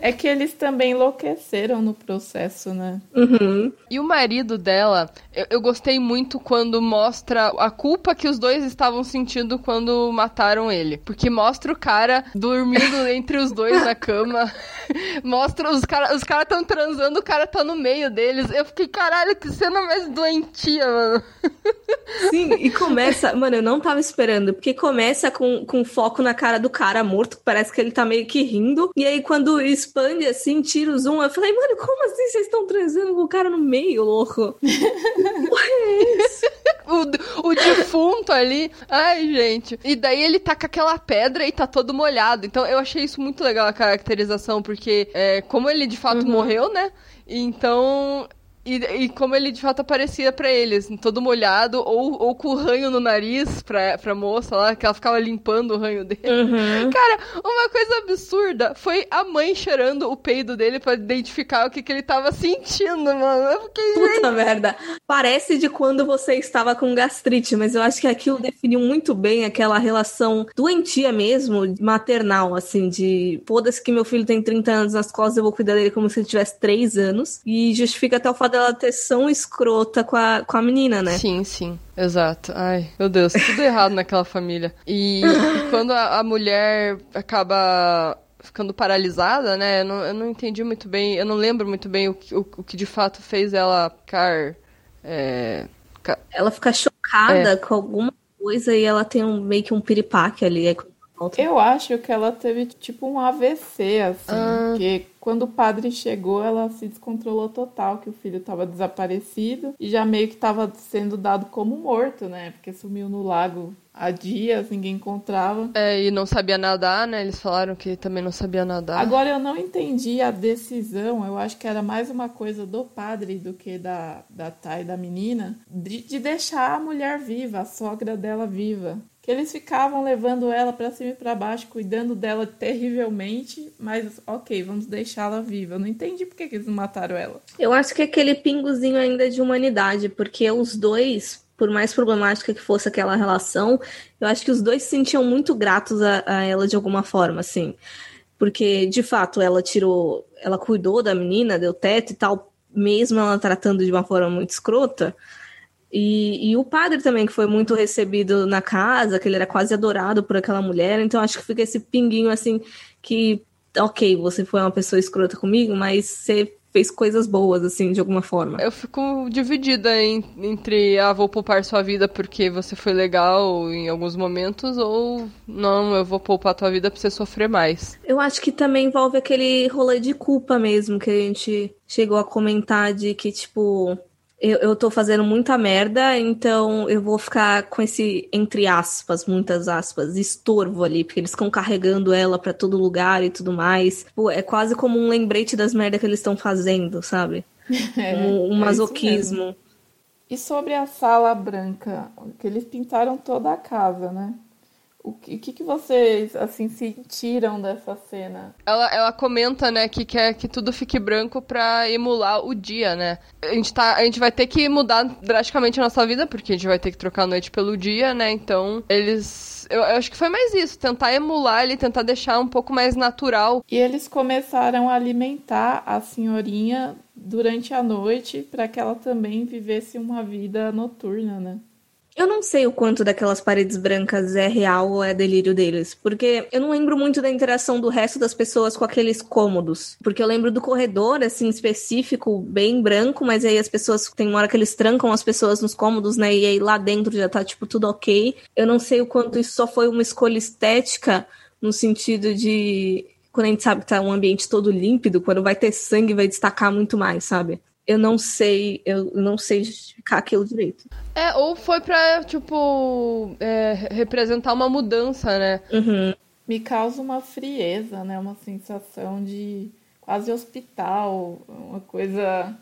é que eles também enlouqueceram no processo, né? Uhum. E o marido dela, eu, eu, gostei muito quando mostra a culpa que os dois estavam sentindo quando mataram ele. Porque mostra o cara dormindo entre os dois na cama. mostra os caras os cara tão transando, o cara tá no meio deles. Eu fiquei, caralho, que cena mais doentia, mano. Sim, e começa. Mano, eu não tava esperando, porque começa com, com foco na cara do cara morto, parece que ele tá meio que rindo e aí, quando expande assim, tira o zoom, eu falei, mano, como assim vocês estão transando com o cara no meio, louco? é isso? o, o defunto ali. Ai, gente. E daí ele tá com aquela pedra e tá todo molhado. Então eu achei isso muito legal a caracterização, porque é, como ele de fato uhum. morreu, né? Então e, e, como ele de fato aparecia para eles, todo molhado, ou, ou com o ranho no nariz pra, pra moça lá, que ela ficava limpando o ranho dele. Uhum. Cara, uma coisa absurda foi a mãe cheirando o peido dele para identificar o que, que ele tava sentindo, mano. Eu fiquei. Puta merda. Parece de quando você estava com gastrite, mas eu acho que aquilo definiu muito bem aquela relação doentia mesmo, maternal, assim, de foda-se que meu filho tem 30 anos nas costas, eu vou cuidar dele como se ele tivesse 3 anos. E justifica até o fato dela ter tão escrota com a, com a menina, né? Sim, sim. Exato. Ai, meu Deus, tudo errado naquela família. E, e quando a, a, mulher acaba ficando paralisada, né? Eu não, eu não entendi muito bem, eu não lembro muito bem o, o, o que de fato fez ela ficar. É, ela fica chocada é. com alguma coisa e ela tem um, meio que um piripaque ali. Eu acho que ela teve tipo um AVC, assim, ah. porque quando o padre chegou, ela se descontrolou total, que o filho estava desaparecido e já meio que estava sendo dado como morto, né? Porque sumiu no lago há dias, ninguém encontrava. É, e não sabia nadar, né? Eles falaram que também não sabia nadar. Agora eu não entendi a decisão, eu acho que era mais uma coisa do padre do que da, da Thay, da menina, de, de deixar a mulher viva, a sogra dela viva que eles ficavam levando ela para cima e para baixo, cuidando dela terrivelmente, mas ok, vamos deixá-la viva. Eu não entendi por que, que eles mataram ela. Eu acho que é aquele pingozinho ainda de humanidade, porque os dois, por mais problemática que fosse aquela relação, eu acho que os dois se sentiam muito gratos a, a ela de alguma forma, assim. Porque, de fato, ela tirou, ela cuidou da menina, deu teto e tal, mesmo ela tratando de uma forma muito escrota. E, e, o padre também, que foi muito recebido na casa, que ele era quase adorado por aquela mulher. Então acho que fica esse pinguinho assim que, ok, você foi uma pessoa escrota comigo, mas você fez coisas boas, assim, de alguma forma. Eu fico dividida em, entre, ah, vou poupar sua vida porque você foi legal em alguns momentos, ou não, eu vou poupar tua vida pra você sofrer mais. Eu acho que também envolve aquele rolê de culpa mesmo, que a gente chegou a comentar de que, tipo, eu, eu tô fazendo muita merda, então eu vou ficar com esse, entre aspas, muitas aspas, estorvo ali, porque eles ficam carregando ela para todo lugar e tudo mais. Pô, é quase como um lembrete das merdas que eles estão fazendo, sabe? É, um, um é masoquismo. e sobre a sala branca, que eles pintaram toda a casa, né? O que, que vocês, assim, sentiram dessa cena? Ela, ela comenta, né, que quer que tudo fique branco pra emular o dia, né? A gente, tá, a gente vai ter que mudar drasticamente a nossa vida, porque a gente vai ter que trocar a noite pelo dia, né? Então, eles eu, eu, acho que foi mais isso, tentar emular ele, tentar deixar um pouco mais natural. E eles começaram a alimentar a senhorinha durante a noite para que ela também vivesse uma vida noturna, né? Eu não sei o quanto daquelas paredes brancas é real ou é delírio deles, porque eu não lembro muito da interação do resto das pessoas com aqueles cômodos. Porque eu lembro do corredor, assim, específico, bem branco, mas aí as pessoas, tem uma hora que eles trancam as pessoas nos cômodos, né? E aí lá dentro já tá, tipo, tudo ok. Eu não sei o quanto isso só foi uma escolha estética, no sentido de. Quando a gente sabe que tá um ambiente todo límpido, quando vai ter sangue, vai destacar muito mais, sabe? Eu não sei, eu não sei justificar aquilo direito. É, ou foi pra, tipo, é, representar uma mudança, né? Uhum. Me causa uma frieza, né? Uma sensação de quase hospital, uma coisa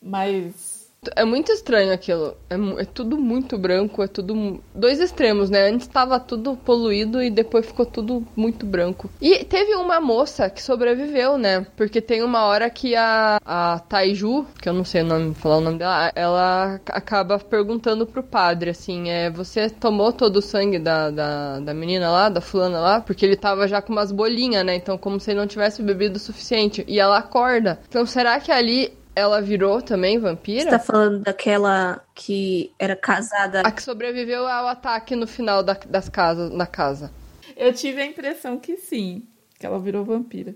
mais é muito estranho aquilo. É, é, tudo muito branco, é tudo. Dois extremos, né? Antes estava tudo poluído e depois ficou tudo muito branco. E teve uma moça que sobreviveu, né? Porque tem uma hora que a, a Taiju, que eu não sei o nome, falar o nome dela, ela acaba perguntando pro padre, assim, é, você tomou todo o sangue da, da, da menina lá, da fulana lá? Porque ele tava já com umas bolinhas, né? Então, como se ele não tivesse bebido o suficiente. E ela acorda. Então, será que ali ela virou também vampira? Você tá falando daquela que era casada. A que sobreviveu ao ataque no final da, das casas, na casa. Eu tive a impressão que sim, que ela virou vampira.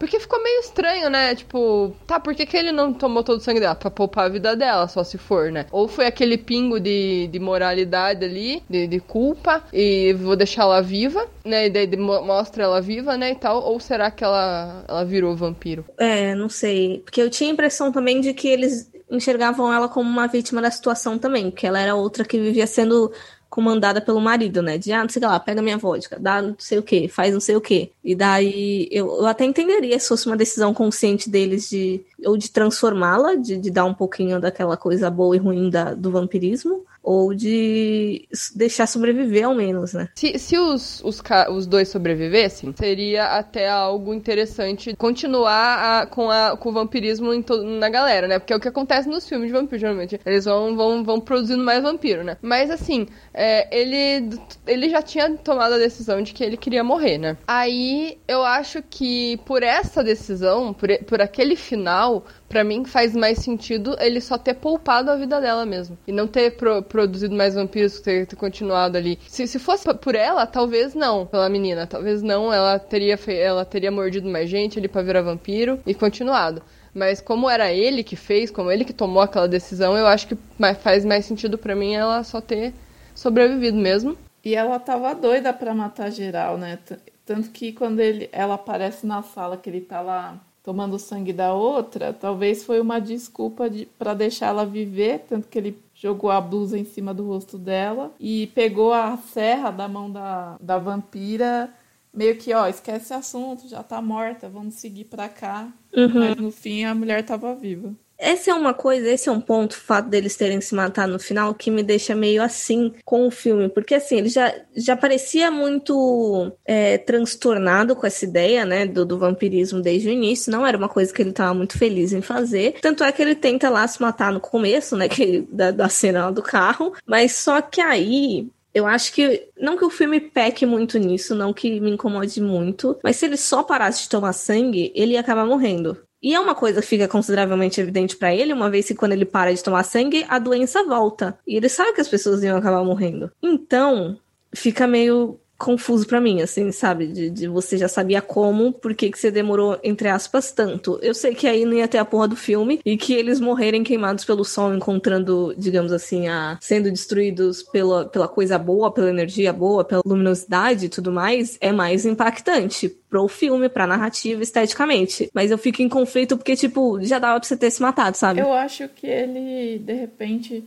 Porque ficou meio estranho, né? Tipo, tá, por que, que ele não tomou todo o sangue dela? Pra poupar a vida dela, só se for, né? Ou foi aquele pingo de, de moralidade ali, de, de culpa, e vou deixar ela viva, né? E daí mostra ela viva, né? E tal. Ou será que ela, ela virou vampiro? É, não sei. Porque eu tinha a impressão também de que eles enxergavam ela como uma vítima da situação também, que ela era outra que vivia sendo comandada pelo marido, né? De, ah, não sei lá, pega minha vodka, dá não sei o que, faz não sei o que. E daí eu, eu até entenderia se fosse uma decisão consciente deles de ou de transformá-la, de, de dar um pouquinho daquela coisa boa e ruim da, do vampirismo, ou de deixar sobreviver ao menos, né? Se, se os, os, os dois sobrevivessem, seria até algo interessante continuar a, com, a, com o vampirismo na galera, né? Porque é o que acontece nos filmes de vampiro, geralmente. Eles vão, vão, vão produzindo mais vampiro, né? Mas assim, é, ele, ele já tinha tomado a decisão de que ele queria morrer, né? Aí eu acho que por essa decisão, por, por aquele final, para mim faz mais sentido ele só ter poupado a vida dela mesmo. E não ter pro, produzido mais vampiros, ter, ter continuado ali. Se, se fosse por ela, talvez não. Pela menina, talvez não. Ela teria, ela teria mordido mais gente ali pra virar vampiro e continuado. Mas como era ele que fez, como ele que tomou aquela decisão, eu acho que faz mais sentido para mim ela só ter sobrevivido mesmo. E ela tava doida para matar geral, né? Tanto que quando ele, ela aparece na sala que ele tá lá tomando sangue da outra, talvez foi uma desculpa de, para deixar ela viver, tanto que ele jogou a blusa em cima do rosto dela e pegou a serra da mão da, da vampira, meio que, ó, esquece esse assunto, já tá morta, vamos seguir pra cá. Uhum. Mas no fim a mulher tava viva. Essa é uma coisa, esse é um ponto, o fato deles terem se matado no final, que me deixa meio assim com o filme. Porque assim, ele já, já parecia muito é, transtornado com essa ideia, né, do, do, vampirismo desde o início. Não era uma coisa que ele estava muito feliz em fazer. Tanto é que ele tenta lá se matar no começo, né, que, da, da cena lá do carro. Mas só que aí eu acho que. Não que o filme peque muito nisso, não que me incomode muito, mas se ele só parasse de tomar sangue, ele ia acabar morrendo. E é uma coisa que fica consideravelmente evidente para ele, uma vez que quando ele para de tomar sangue, a doença volta. E ele sabe que as pessoas iam acabar morrendo. Então, fica meio confuso para mim, assim, sabe? De, de, você já sabia como, por que, que você demorou, entre aspas, tanto. Eu sei que aí não ia ter a porra do filme e que eles morrerem queimados pelo sol, encontrando, digamos assim, a sendo destruídos pela, pela coisa boa, pela energia boa, pela luminosidade e tudo mais, é mais impactante pro filme, pra narrativa, esteticamente. Mas eu fico em conflito porque, tipo, já dava pra você ter se matado, sabe? Eu acho que ele, de repente,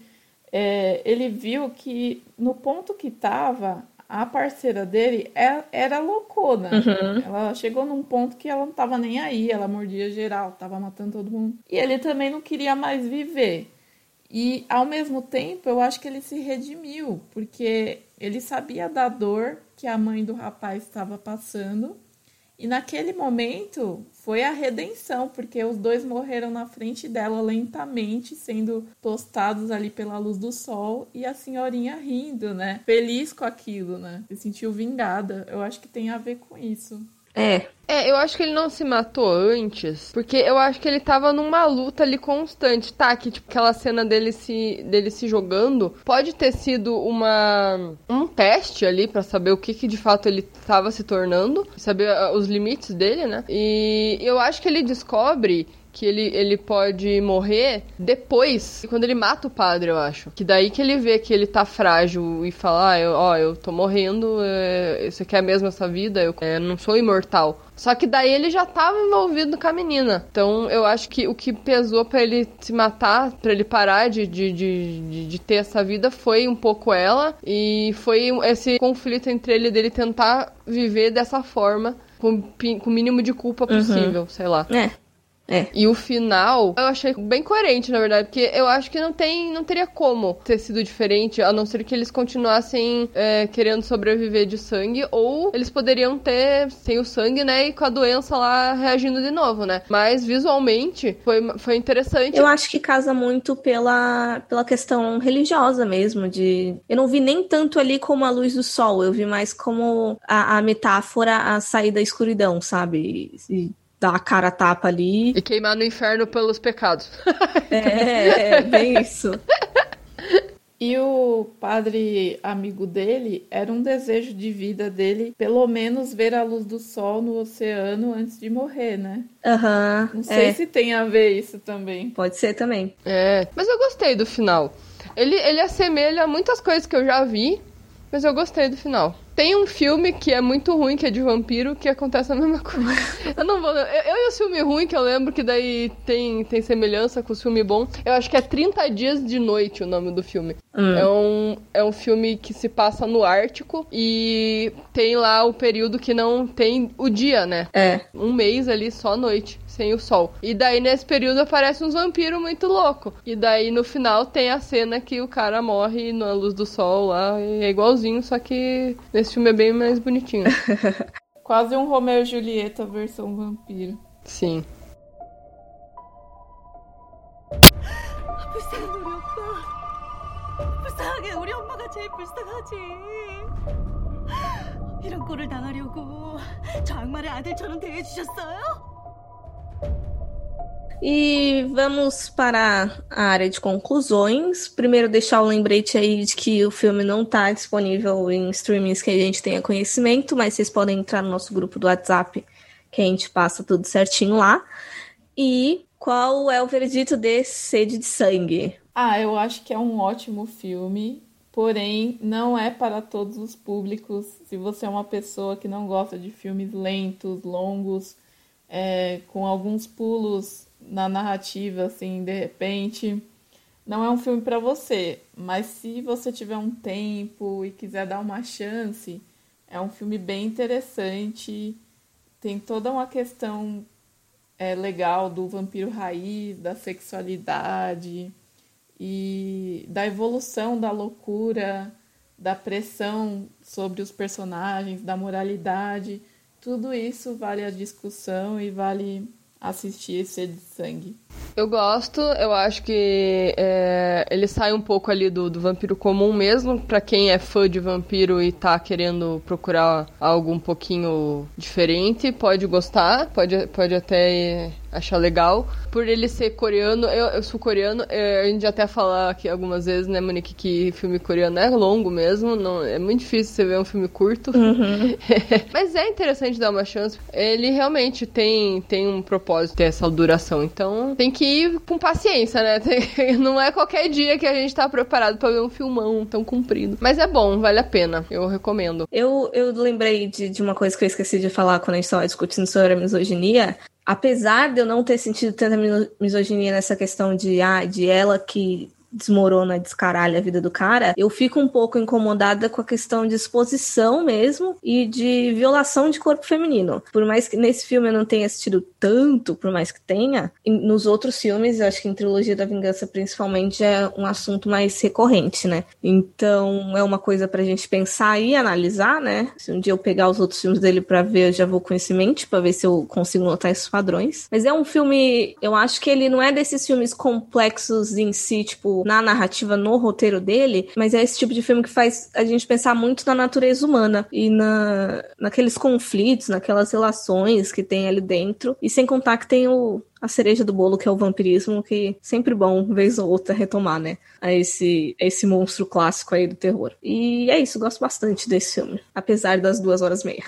é, ele viu que no ponto que tava, a parceira dele é, era loucona. Uhum. Ela chegou num ponto que ela não tava nem aí, ela mordia geral, tava matando todo mundo. E ele também não queria mais viver. E ao mesmo tempo, eu acho que ele se redimiu, porque ele sabia da dor que a mãe do rapaz estava passando. E naquele momento foi a redenção, porque os dois morreram na frente dela lentamente, sendo tostados ali pela luz do sol, e a senhorinha rindo, né? Feliz com aquilo, né? Se sentiu vingada. Eu acho que tem a ver com isso. É. É, eu acho que ele não se matou antes, porque eu acho que ele tava numa luta ali constante, tá? Que tipo, aquela cena dele se, dele se jogando pode ter sido uma um teste ali para saber o que, que de fato ele tava se tornando, saber uh, os limites dele, né? E eu acho que ele descobre que ele, ele pode morrer depois, quando ele mata o padre, eu acho. Que daí que ele vê que ele tá frágil e fala, ah, eu, ó, eu tô morrendo, é, você quer mesmo essa vida? Eu é, não sou imortal. Só que daí ele já tava envolvido com a menina. Então eu acho que o que pesou para ele se matar, para ele parar de, de, de, de, ter essa vida, foi um pouco ela. E foi esse conflito entre ele dele tentar viver dessa forma. Com, com o mínimo de culpa possível, uhum. sei lá. É. É. E o final, eu achei bem coerente, na verdade, porque eu acho que não tem, não teria como ter sido diferente, a não ser que eles continuassem é, querendo sobreviver de sangue, ou eles poderiam ter sem o sangue, né, e com a doença lá reagindo de novo, né? Mas visualmente foi, foi interessante. Eu acho que casa muito pela, pela questão religiosa mesmo, de... Eu não vi nem tanto ali como a luz do sol, eu vi mais como a, a metáfora a sair da escuridão, sabe? E dar a cara a tapa ali. E queimar no inferno pelos pecados. é, é, bem isso. E o padre amigo dele era um desejo de vida dele, pelo menos ver a luz do sol no oceano antes de morrer, né? Aham. Uhum, Não sei é. se tem a ver isso também. Pode ser também. É, mas eu gostei do final. Ele, ele assemelha muitas coisas que eu já vi, mas eu gostei do final. Tem um filme que é muito ruim, que é de vampiro, que acontece a mesma coisa. eu não vou. Eu, eu e o filme ruim, que eu lembro que daí tem, tem semelhança com o filme bom. Eu acho que é 30 Dias de Noite o nome do filme. Hum. É, um, é um filme que se passa no Ártico e tem lá o período que não tem o dia, né? É. Um mês ali só noite sem o sol. E daí nesse período aparece uns vampiros muito louco. E daí no final tem a cena que o cara morre na luz do sol lá, é igualzinho, só que nesse filme é bem mais bonitinho. Quase um Romeo e Julieta versão vampiro. Sim. 이런 꼴을 당하려고 저 악마를 아들처럼 대해주셨어요? E vamos para a área de conclusões. Primeiro, deixar o lembrete aí de que o filme não está disponível em streamings que a gente tenha conhecimento, mas vocês podem entrar no nosso grupo do WhatsApp, que a gente passa tudo certinho lá. E qual é o veredito de Sede de Sangue? Ah, eu acho que é um ótimo filme, porém não é para todos os públicos. Se você é uma pessoa que não gosta de filmes lentos, longos, é, com alguns pulos na narrativa, assim, de repente. Não é um filme para você, mas se você tiver um tempo e quiser dar uma chance, é um filme bem interessante. Tem toda uma questão é, legal do vampiro raiz, da sexualidade e da evolução da loucura, da pressão sobre os personagens, da moralidade. Tudo isso vale a discussão e vale assistir esse de sangue. Eu gosto, eu acho que é, ele sai um pouco ali do, do vampiro comum mesmo, para quem é fã de vampiro e tá querendo procurar algo um pouquinho diferente, pode gostar, pode, pode até achar legal. Por ele ser coreano, eu, eu sou coreano, é, a gente até falar aqui algumas vezes, né, Monique, que filme coreano é longo mesmo, não, é muito difícil você ver um filme curto. Uhum. Mas é interessante dar uma chance. Ele realmente tem, tem um propósito, ter essa duração, então tem que ir com paciência, né? Tem, não é qualquer dia que a gente tá preparado para ver um filmão tão comprido. Mas é bom, vale a pena, eu recomendo. Eu, eu lembrei de, de uma coisa que eu esqueci de falar quando a gente estava discutindo sobre a misoginia, apesar de eu não ter sentido tanta misoginia nessa questão de, ah, de ela que desmorona, descaralha a vida do cara, eu fico um pouco incomodada com a questão de exposição mesmo e de violação de corpo feminino. Por mais que nesse filme eu não tenha assistido tanto, por mais que tenha, nos outros filmes, eu acho que em Trilogia da Vingança principalmente é um assunto mais recorrente, né? Então é uma coisa pra gente pensar e analisar, né? Se um dia eu pegar os outros filmes dele pra ver, eu já vou com esse mente pra ver se eu consigo notar esses padrões. Mas é um filme, eu acho que ele não é desses filmes complexos em si, tipo, na narrativa, no roteiro dele, mas é esse tipo de filme que faz a gente pensar muito na natureza humana e na, naqueles conflitos, naquelas relações que tem ali dentro. E sem contar que tem o, a cereja do bolo, que é o vampirismo, que sempre bom, vez ou outra, retomar, né? A esse, a esse monstro clássico aí do terror. E é isso, gosto bastante desse filme. Apesar das duas horas e meia.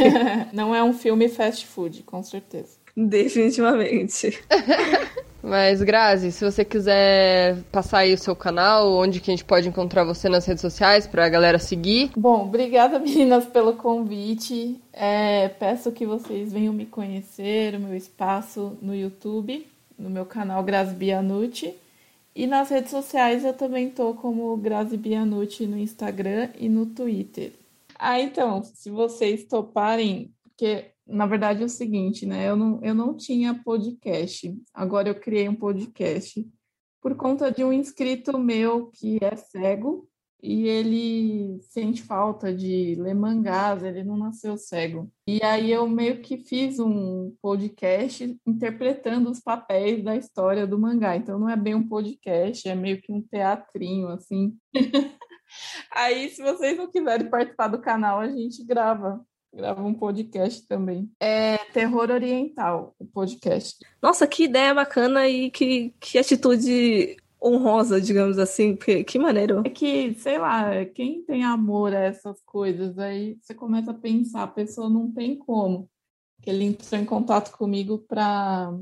Não é um filme fast food, com certeza. Definitivamente. Mas, Grazi, se você quiser passar aí o seu canal, onde que a gente pode encontrar você nas redes sociais pra galera seguir. Bom, obrigada, meninas, pelo convite. É, peço que vocês venham me conhecer, o meu espaço no YouTube, no meu canal Grazi Bianucci. E nas redes sociais eu também tô como Grazi Bianucci no Instagram e no Twitter. Ah, então, se vocês toparem, porque na verdade é o seguinte, né? Eu não, eu não tinha podcast. Agora eu criei um podcast por conta de um inscrito meu que é cego e ele sente falta de ler mangás, ele não nasceu cego. E aí eu meio que fiz um podcast interpretando os papéis da história do mangá. Então não é bem um podcast, é meio que um teatrinho assim. aí se vocês não quiserem participar do canal, a gente grava grava um podcast também. É Terror Oriental, o podcast. Nossa, que ideia bacana e que, que atitude honrosa, digamos assim, que, que maneiro. É que, sei lá, quem tem amor a essas coisas, aí você começa a pensar, a pessoa não tem como. Que ele entrou em contato comigo para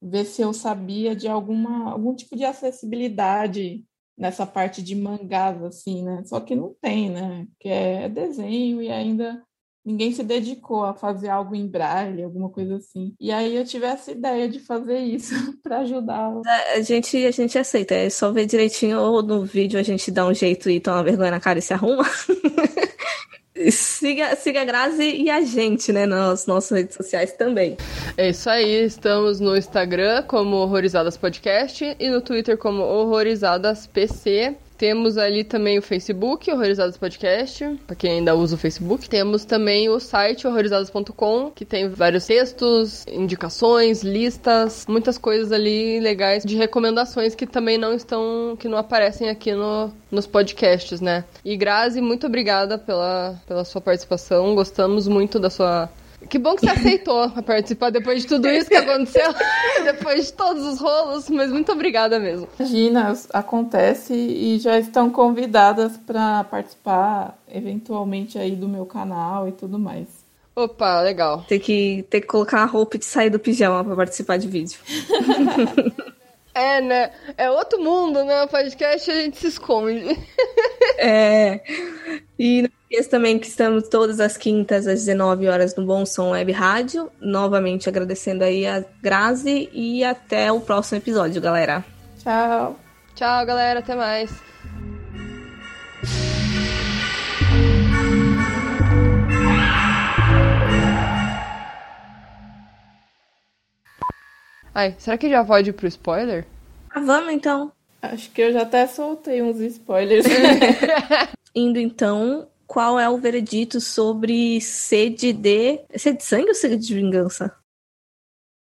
ver se eu sabia de alguma algum tipo de acessibilidade nessa parte de mangás, assim, né? Só que não tem, né? Que é desenho e ainda ninguém se dedicou a fazer algo em braille, alguma coisa assim. E aí eu tive essa ideia de fazer isso para ajudar. A gente, a gente aceita, é só ver direitinho ou no vídeo a gente dá um jeito e toma vergonha na cara e se arruma. siga, siga a Grazi e a gente, né, nas nossas redes sociais também. É isso aí, estamos no Instagram como Horrorizadas Podcast e no Twitter como Horrorizadas PC. Temos ali também o Facebook, Horrorizados Podcast, para quem ainda usa o Facebook. Temos também o site horrorizados.com, que tem vários textos, indicações, listas, muitas coisas ali legais de recomendações que também não estão, que não aparecem aqui no, nos podcasts, né? E Grazi, muito obrigada pela, pela sua participação. Gostamos muito da sua que bom que você aceitou participar depois de tudo isso que aconteceu, depois de todos os rolos, mas muito obrigada mesmo. Imagina, acontece e já estão convidadas para participar eventualmente aí do meu canal e tudo mais. Opa, legal. Tem que, ter que colocar a roupa e sair do pijama para participar de vídeo. É, né? É outro mundo, né? O podcast a gente se esconde. É. E esqueça também que estamos todas as quintas às 19 horas no Bom Som Web Rádio. Novamente agradecendo aí a Grazi e até o próximo episódio, galera. Tchau. Tchau, galera. Até mais. Ai, será que já pode ir pro spoiler? Ah, vamos então. Acho que eu já até soltei uns spoilers. Indo então, qual é o veredito sobre sede de. Sede de sangue ou sede de vingança?